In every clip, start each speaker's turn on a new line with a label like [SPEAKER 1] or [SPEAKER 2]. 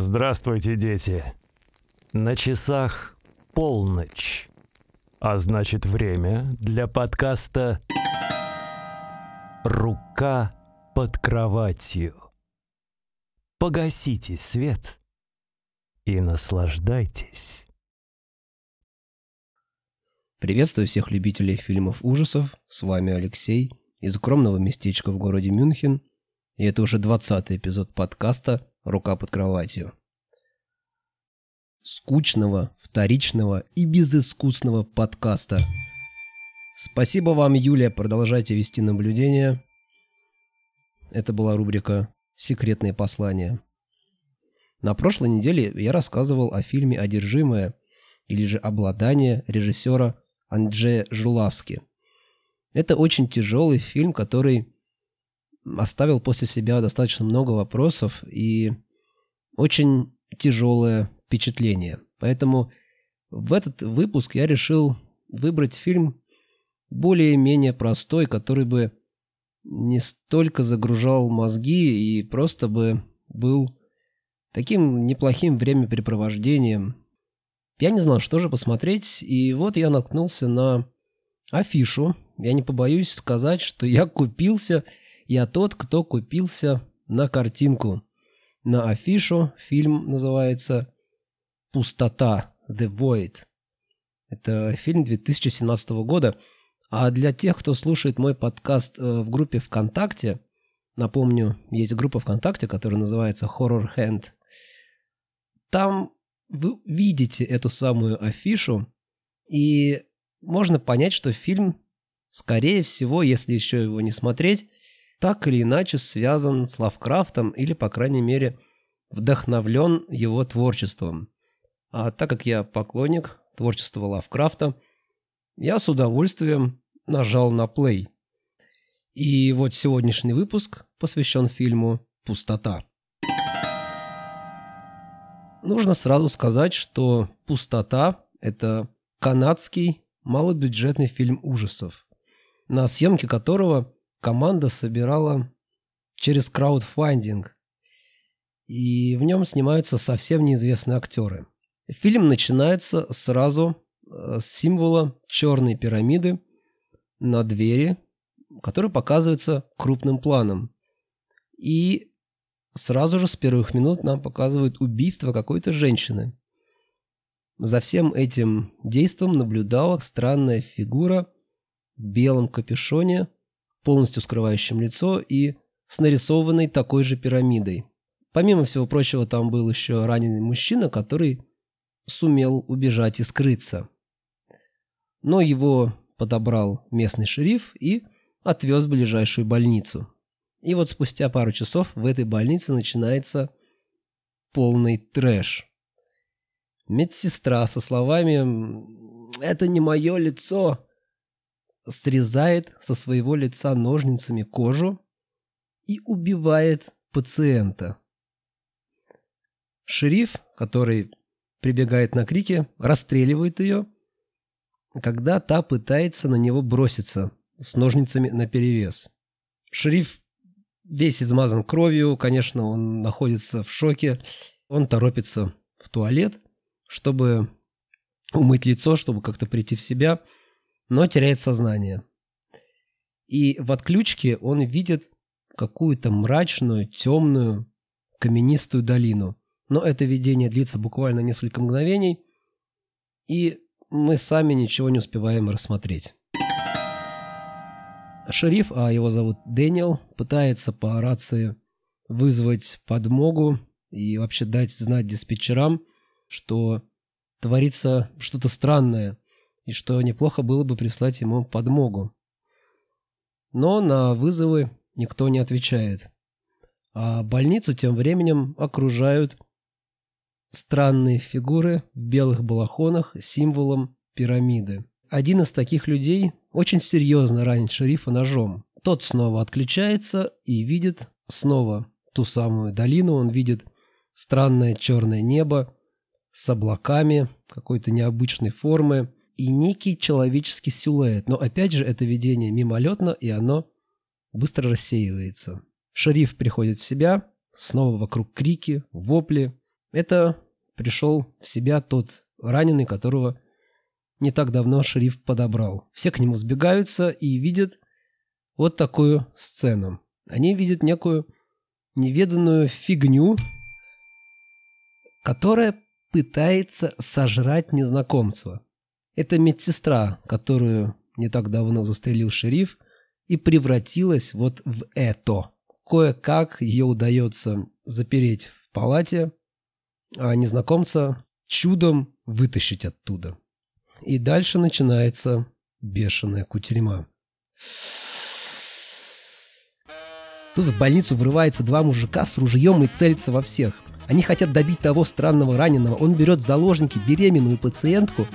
[SPEAKER 1] Здравствуйте, дети. На часах полночь. А значит, время для подкаста «Рука под кроватью». Погасите свет и наслаждайтесь.
[SPEAKER 2] Приветствую всех любителей фильмов ужасов. С вами Алексей из укромного местечка в городе Мюнхен. И это уже 20 эпизод подкаста «Рука под кроватью». Скучного, вторичного и безыскусного подкаста. Спасибо вам, Юлия, продолжайте вести наблюдение. Это была рубрика «Секретные послания». На прошлой неделе я рассказывал о фильме «Одержимое» или же «Обладание» режиссера Анджея Жулавски. Это очень тяжелый фильм, который оставил после себя достаточно много вопросов и очень тяжелое впечатление. Поэтому в этот выпуск я решил выбрать фильм более-менее простой, который бы не столько загружал мозги и просто бы был таким неплохим времяпрепровождением. Я не знал, что же посмотреть, и вот я наткнулся на афишу. Я не побоюсь сказать, что я купился – я тот, кто купился на картинку. На афишу фильм называется «Пустота. The Void». Это фильм 2017 года. А для тех, кто слушает мой подкаст э, в группе ВКонтакте, напомню, есть группа ВКонтакте, которая называется Horror Hand. Там вы видите эту самую афишу, и можно понять, что фильм, скорее всего, если еще его не смотреть, так или иначе связан с Лавкрафтом или, по крайней мере, вдохновлен его творчеством. А так как я поклонник творчества Лавкрафта, я с удовольствием нажал на плей. И вот сегодняшний выпуск посвящен фильму «Пустота». Нужно сразу сказать, что «Пустота» — это канадский малобюджетный фильм ужасов, на съемке которого команда собирала через краудфандинг, и в нем снимаются совсем неизвестные актеры. Фильм начинается сразу э, с символа черной пирамиды на двери, который показывается крупным планом. И сразу же с первых минут нам показывают убийство какой-то женщины. За всем этим действом наблюдала странная фигура в белом капюшоне полностью скрывающим лицо и с нарисованной такой же пирамидой. Помимо всего прочего, там был еще раненый мужчина, который сумел убежать и скрыться. Но его подобрал местный шериф и отвез в ближайшую больницу. И вот спустя пару часов в этой больнице начинается полный трэш. Медсестра со словами «Это не мое лицо», срезает со своего лица ножницами кожу и убивает пациента. Шериф, который прибегает на крики, расстреливает ее, когда та пытается на него броситься с ножницами наперевес. Шериф весь измазан кровью, конечно, он находится в шоке. Он торопится в туалет, чтобы умыть лицо, чтобы как-то прийти в себя – но теряет сознание. И в отключке он видит какую-то мрачную, темную, каменистую долину. Но это видение длится буквально несколько мгновений, и мы сами ничего не успеваем рассмотреть. Шериф, а его зовут Дэниел, пытается по рации вызвать подмогу и вообще дать знать диспетчерам, что творится что-то странное – и что неплохо было бы прислать ему подмогу. Но на вызовы никто не отвечает. А больницу тем временем окружают странные фигуры в белых балахонах с символом пирамиды. Один из таких людей очень серьезно ранит шерифа ножом. Тот снова отключается и видит снова ту самую долину. Он видит странное черное небо с облаками какой-то необычной формы и некий человеческий силуэт. Но опять же, это видение мимолетно, и оно быстро рассеивается. Шериф приходит в себя, снова вокруг крики, вопли, Это пришел в себя тот раненый, которого не так давно шериф подобрал. Все к нему сбегаются и видят вот такую сцену. Они видят некую неведанную фигню, которая пытается сожрать незнакомца. Это медсестра, которую не так давно застрелил шериф, и превратилась вот в это. Кое-как ее удается запереть в палате, а незнакомца чудом вытащить оттуда. И дальше начинается бешеная кутерьма. Тут в больницу врывается два мужика с ружьем и целятся во всех. Они хотят добить того странного раненого. Он берет в заложники беременную пациентку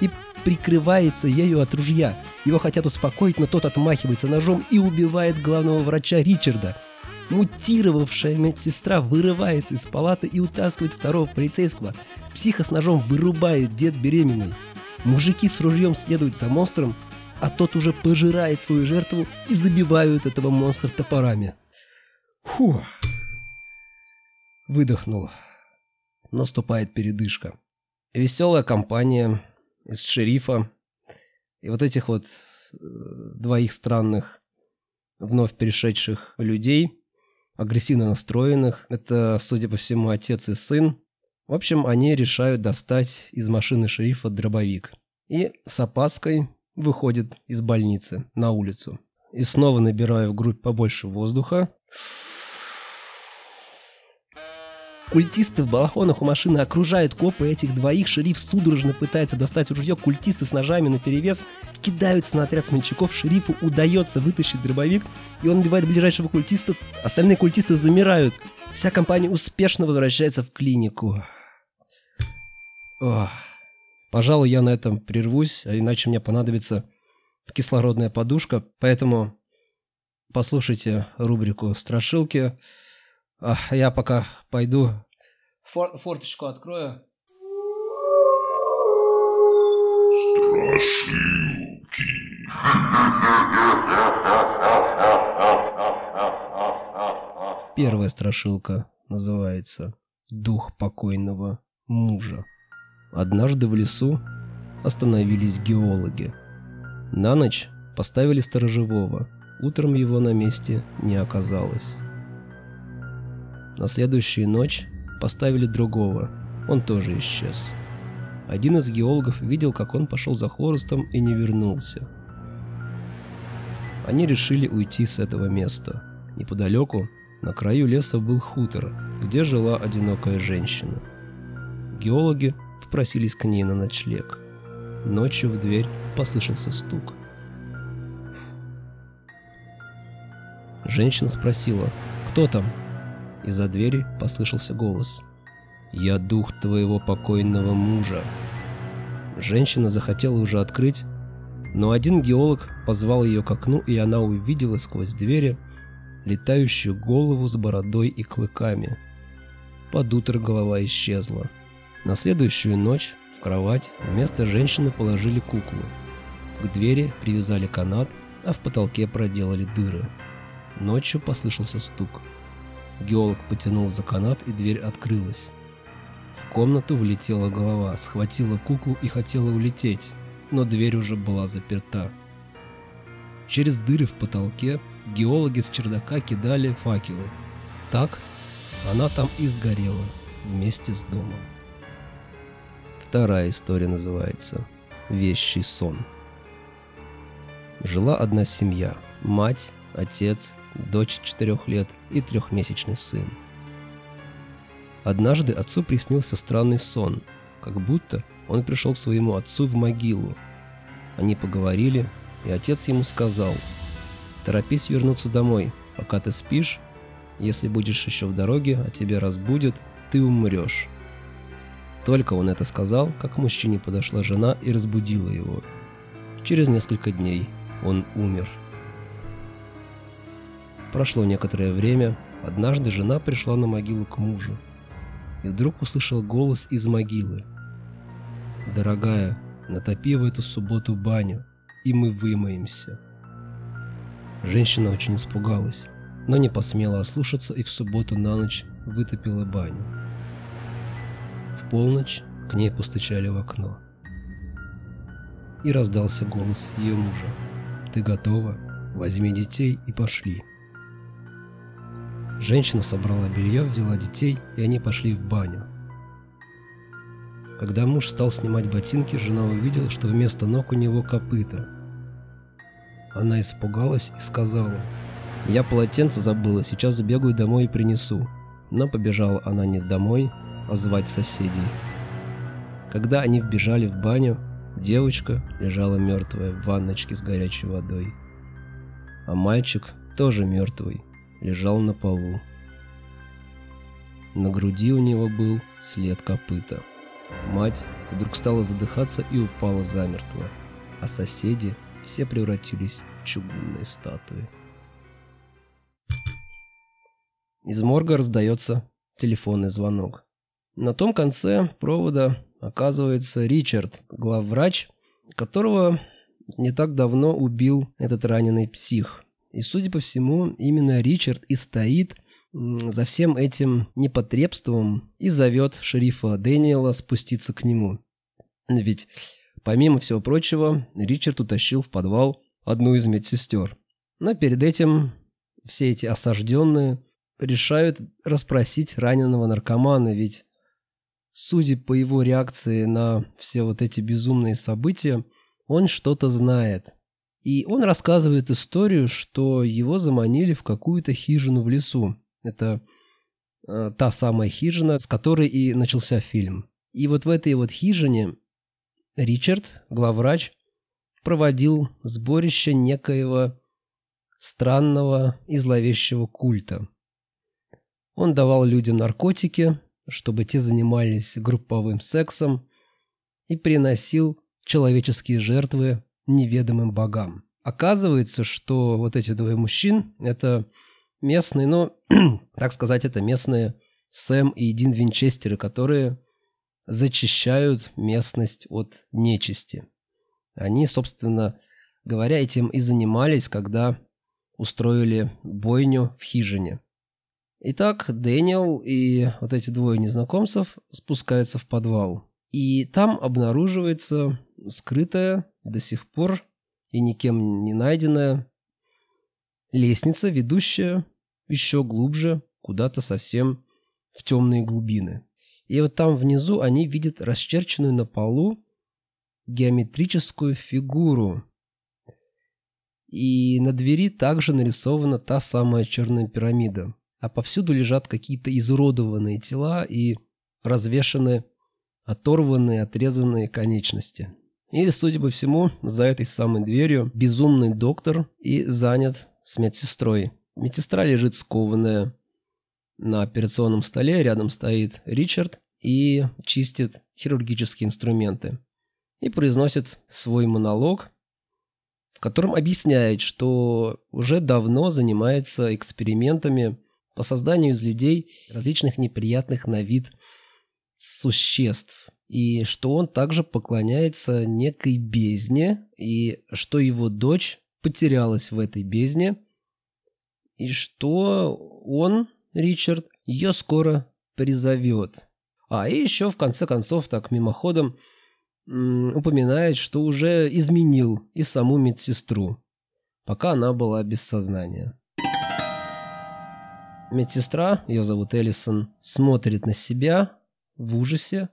[SPEAKER 2] и прикрывается ею от ружья. Его хотят успокоить, но тот отмахивается ножом и убивает главного врача Ричарда. Мутировавшая медсестра вырывается из палаты и утаскивает второго полицейского. Психа с ножом вырубает дед беременный. Мужики с ружьем следуют за монстром, а тот уже пожирает свою жертву и забивают этого монстра топорами. Фух. Выдохнул. Наступает передышка. Веселая компания из шерифа и вот этих вот э, двоих странных вновь перешедших людей, агрессивно настроенных. Это, судя по всему, отец и сын. В общем, они решают достать из машины шерифа дробовик. И с опаской выходят из больницы на улицу. И снова набираю в грудь побольше воздуха. Культисты в балахонах у машины окружают копы этих двоих. Шериф судорожно пытается достать ружье. Культисты с ножами на перевес кидаются на отряд смельчаков. Шерифу удается вытащить дробовик, и он убивает ближайшего культиста. Остальные культисты замирают. Вся компания успешно возвращается в клинику. Ох. Пожалуй, я на этом прервусь, а иначе мне понадобится кислородная подушка. Поэтому послушайте рубрику «Страшилки». Я пока пойду фор форточку открою.
[SPEAKER 3] Страшилки.
[SPEAKER 2] Первая страшилка называется «Дух покойного мужа». Однажды в лесу остановились геологи. На ночь поставили сторожевого. Утром его на месте не оказалось. На следующую ночь поставили другого. Он тоже исчез. Один из геологов видел, как он пошел за хворостом и не вернулся. Они решили уйти с этого места. Неподалеку, на краю леса был хутор, где жила одинокая женщина. Геологи попросились к ней на ночлег. Ночью в дверь послышался стук. Женщина спросила, кто там? Из-за двери послышался голос. «Я дух твоего покойного мужа». Женщина захотела уже открыть, но один геолог позвал ее к окну, и она увидела сквозь двери летающую голову с бородой и клыками. Под утро голова исчезла. На следующую ночь в кровать вместо женщины положили куклу. К двери привязали канат, а в потолке проделали дыры. Ночью послышался стук. Геолог потянул за канат, и дверь открылась. В комнату влетела голова, схватила куклу и хотела улететь, но дверь уже была заперта. Через дыры в потолке геологи с чердака кидали факелы. Так она там и сгорела вместе с домом. Вторая история называется «Вещий сон». Жила одна семья – мать, отец дочь четырех лет и трехмесячный сын. Однажды отцу приснился странный сон, как будто он пришел к своему отцу в могилу. Они поговорили, и отец ему сказал, «Торопись вернуться домой, пока ты спишь, если будешь еще в дороге, а тебя разбудят, ты умрешь». Только он это сказал, как к мужчине подошла жена и разбудила его. Через несколько дней он умер. Прошло некоторое время, однажды жена пришла на могилу к мужу и вдруг услышал голос из могилы. «Дорогая, натопи в эту субботу баню, и мы вымоемся». Женщина очень испугалась, но не посмела ослушаться и в субботу на ночь вытопила баню. в полночь к ней постучали в окно. И раздался голос ее мужа. «Ты готова? Возьми детей и пошли». Женщина собрала белье, взяла детей, и они пошли в баню. Когда муж стал снимать ботинки, жена увидела, что вместо ног у него копыта. Она испугалась и сказала, «Я полотенце забыла, сейчас забегаю домой и принесу». Но побежала она не домой, а звать соседей. Когда они вбежали в баню, девочка лежала мертвая в ванночке с горячей водой. А мальчик, тоже мертвый, лежал на полу. На груди у него был след копыта. Мать вдруг стала задыхаться и упала замертво, а соседи все превратились в чугунные статуи. Из морга раздается телефонный звонок. На том конце провода оказывается Ричард, главврач, которого не так давно убил этот раненый псих. И, судя по всему, именно Ричард и стоит за всем этим непотребством и зовет шерифа Дэниела спуститься к нему. Ведь, помимо всего прочего, Ричард утащил в подвал одну из медсестер. Но перед этим все эти осажденные решают расспросить раненого наркомана, ведь, судя по его реакции на все вот эти безумные события, он что-то знает. И он рассказывает историю, что его заманили в какую-то хижину в лесу. Это э, та самая хижина, с которой и начался фильм. И вот в этой вот хижине Ричард, главврач, проводил сборище некоего странного и зловещего культа. Он давал людям наркотики, чтобы те занимались групповым сексом и приносил человеческие жертвы неведомым богам. Оказывается, что вот эти двое мужчин – это местные, ну, так сказать, это местные Сэм и Дин Винчестеры, которые зачищают местность от нечисти. Они, собственно говоря, этим и занимались, когда устроили бойню в хижине. Итак, Дэниел и вот эти двое незнакомцев спускаются в подвал. И там обнаруживается скрытая до сих пор и никем не найденная Лестница, ведущая еще глубже, куда-то совсем в темные глубины. И вот там внизу они видят расчерченную на полу геометрическую фигуру. И на двери также нарисована та самая черная пирамида. А повсюду лежат какие-то изуродованные тела и развешаны оторванные, отрезанные конечности. И, судя по всему, за этой самой дверью безумный доктор и занят с медсестрой. Медсестра лежит скованная на операционном столе, рядом стоит Ричард и чистит хирургические инструменты. И произносит свой монолог, в котором объясняет, что уже давно занимается экспериментами по созданию из людей различных неприятных на вид существ. И что он также поклоняется некой бездне, и что его дочь потерялась в этой бездне, и что он, Ричард, ее скоро призовет. А, и еще в конце концов так мимоходом упоминает, что уже изменил и саму медсестру, пока она была без сознания. Медсестра, ее зовут Эллисон, смотрит на себя в ужасе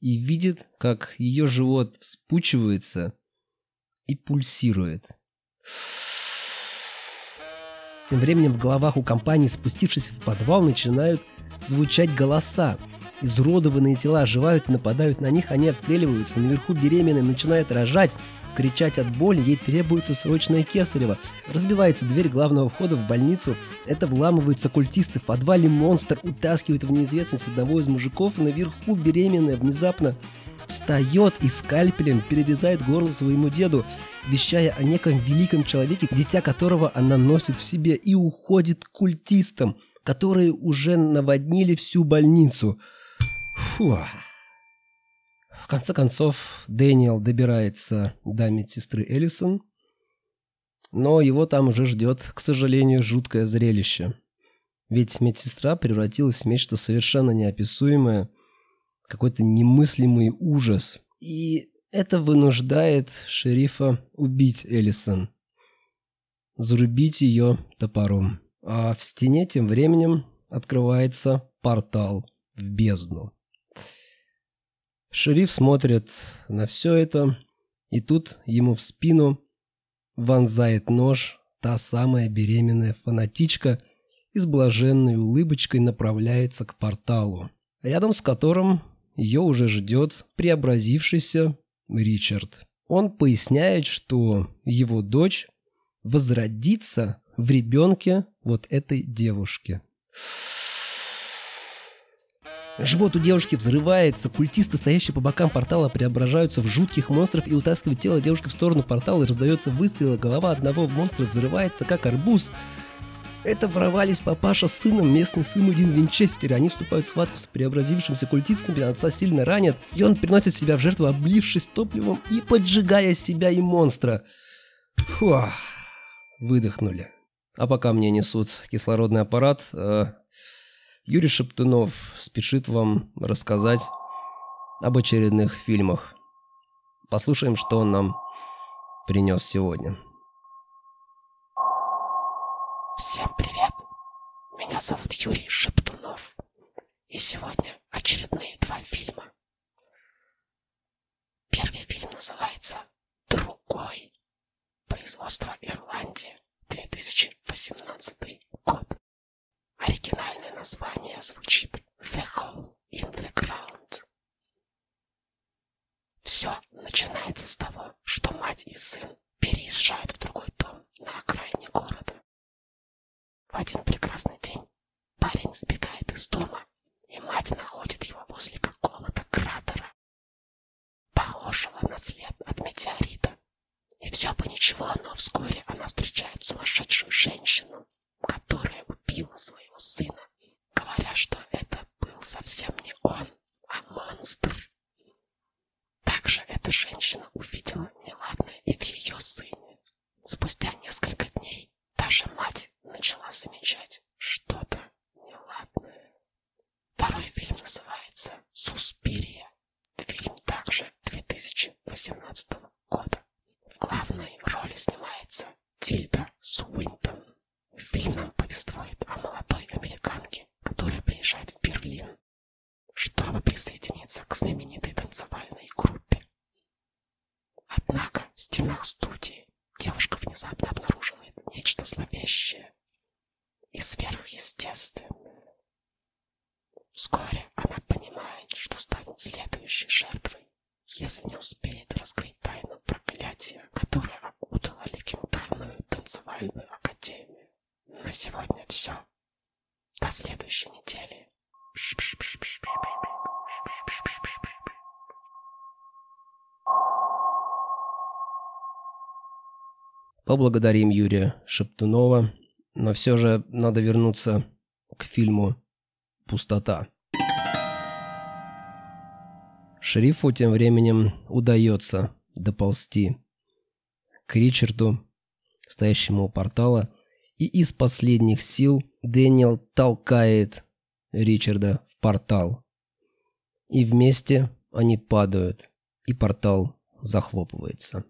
[SPEAKER 2] и видит, как ее живот вспучивается и пульсирует. Тем временем в головах у компании, спустившись в подвал, начинают звучать голоса. Изуродованные тела оживают и нападают на них, они отстреливаются. Наверху беременная начинает рожать, кричать от боли, ей требуется срочное кесарево. Разбивается дверь главного входа в больницу, это вламываются культисты, в подвале монстр утаскивает в неизвестность одного из мужиков, наверху беременная внезапно встает и скальпелем перерезает горло своему деду, вещая о неком великом человеке, дитя которого она носит в себе, и уходит к культистам, которые уже наводнили всю больницу. Фу. Конце концов, Дэниел добирается до медсестры Эллисон, но его там уже ждет, к сожалению, жуткое зрелище. Ведь медсестра превратилась в нечто совершенно неописуемое – какой-то немыслимый ужас. И это вынуждает шерифа убить Эллисон. Зарубить ее топором. А в стене тем временем открывается портал в бездну. Шериф смотрит на все это, и тут ему в спину вонзает нож та самая беременная фанатичка и с блаженной улыбочкой направляется к порталу, рядом с которым ее уже ждет преобразившийся Ричард. Он поясняет, что его дочь возродится в ребенке вот этой девушки. Живот у девушки взрывается, культисты, стоящие по бокам портала, преображаются в жутких монстров и утаскивают тело девушки в сторону портала, и раздается выстрел, голова одного монстра взрывается, как арбуз. Это ворвались папаша с сыном, местный сын один Винчестере. Они вступают в схватку с преобразившимся культистами, отца сильно ранят, и он приносит себя в жертву, облившись топливом и поджигая себя и монстра. Фу, выдохнули. А пока мне несут кислородный аппарат, э, Юрий Шептунов спешит вам рассказать об очередных фильмах. Послушаем, что он нам принес сегодня.
[SPEAKER 3] Всем привет! Меня зовут Юрий Шептунов. И сегодня очередные два фильма. Первый фильм называется «Другой». Производство Ирландия, 2018 год. Оригинальное название звучит «The Hole in the Ground». Все начинается с того, что мать и сын переезжают в другой дом на окраине города. В один прекрасный день парень сбегает из дома, и мать находит его возле какого-то кратера, похожего на след от метеорита. И все бы ничего, но вскоре она встречает сумасшедшую женщину, которая убила своего сына, говоря, что это был совсем не он, а монстр. Также эта женщина увидела неладное и в ее сыне. Спустя несколько дней даже мать начала замечать что-то неладное. Второй фильм называется «Суспирия». Фильм также 2018 года. В главной роли снимается Тильда Суинтон. Фильм нам повествует о молодой американке, которая приезжает в Берлин, чтобы присоединиться к знаменитой танцевальной группе. Однако в стенах студии девушка внезапно обнаруживает нечто зловещее и сверхъестественное. Вскоре она понимает, что станет следующей жертвой, если не успеет раскрыть тайну проклятия, которое окутало легендарную танцевальную академию. На сегодня все. До следующей недели.
[SPEAKER 2] Поблагодарим Юрия Шептунова, но все же надо вернуться к фильму «Пустота». Шерифу тем временем удается доползти к Ричарду, стоящему у портала, и из последних сил Дэниел толкает Ричарда в портал. И вместе они падают, и портал захлопывается.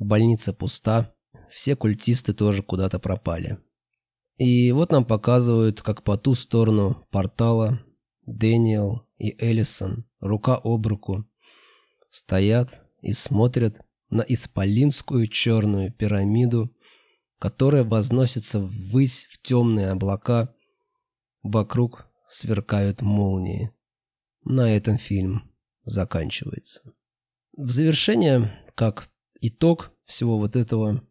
[SPEAKER 2] Больница пуста, все культисты тоже куда-то пропали. И вот нам показывают, как по ту сторону портала Дэниел и Эллисон рука об руку стоят и смотрят на исполинскую черную пирамиду, которая возносится ввысь в темные облака. Вокруг сверкают молнии. На этом фильм заканчивается. В завершение, как итог всего вот этого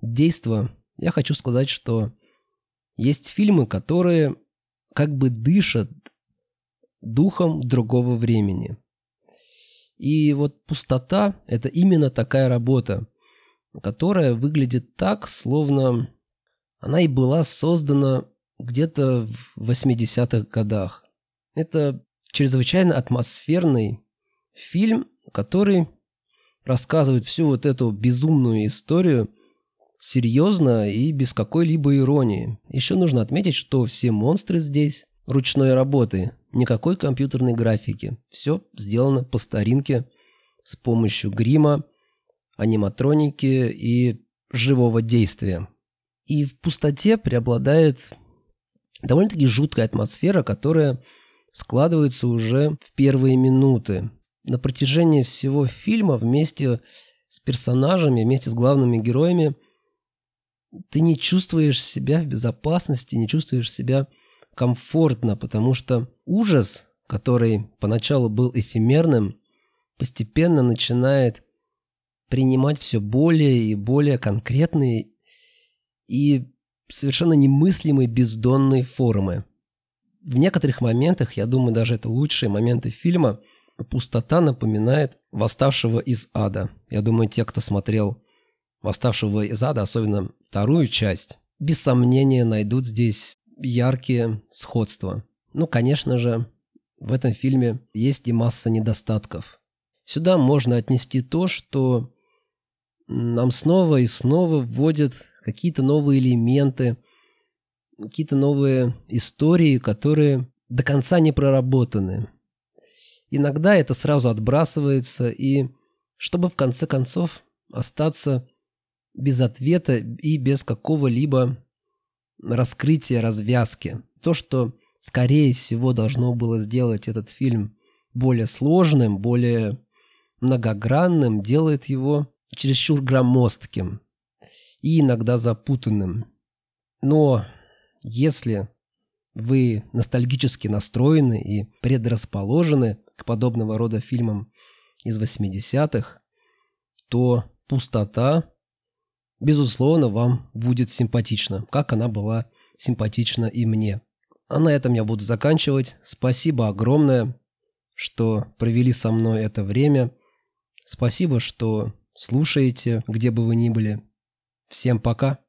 [SPEAKER 2] действа, я хочу сказать, что есть фильмы, которые как бы дышат духом другого времени. И вот пустота – это именно такая работа, которая выглядит так, словно она и была создана где-то в 80-х годах. Это чрезвычайно атмосферный фильм, который рассказывает всю вот эту безумную историю серьезно и без какой-либо иронии. Еще нужно отметить, что все монстры здесь ручной работы, Никакой компьютерной графики. Все сделано по старинке с помощью грима, аниматроники и живого действия. И в пустоте преобладает довольно-таки жуткая атмосфера, которая складывается уже в первые минуты. На протяжении всего фильма вместе с персонажами, вместе с главными героями ты не чувствуешь себя в безопасности, не чувствуешь себя комфортно, потому что ужас, который поначалу был эфемерным, постепенно начинает принимать все более и более конкретные и совершенно немыслимой бездонной формы. В некоторых моментах, я думаю, даже это лучшие моменты фильма, пустота напоминает «Восставшего из ада». Я думаю, те, кто смотрел «Восставшего из ада», особенно вторую часть, без сомнения найдут здесь яркие сходства. Ну, конечно же, в этом фильме есть и масса недостатков. Сюда можно отнести то, что нам снова и снова вводят какие-то новые элементы, какие-то новые истории, которые до конца не проработаны. Иногда это сразу отбрасывается, и чтобы в конце концов остаться без ответа и без какого-либо раскрытия, развязки. То, что, скорее всего, должно было сделать этот фильм более сложным, более многогранным, делает его чересчур громоздким и иногда запутанным. Но если вы ностальгически настроены и предрасположены к подобного рода фильмам из 80-х, то «Пустота», безусловно, вам будет симпатична, как она была симпатична и мне. А на этом я буду заканчивать. Спасибо огромное, что провели со мной это время. Спасибо, что слушаете, где бы вы ни были. Всем пока.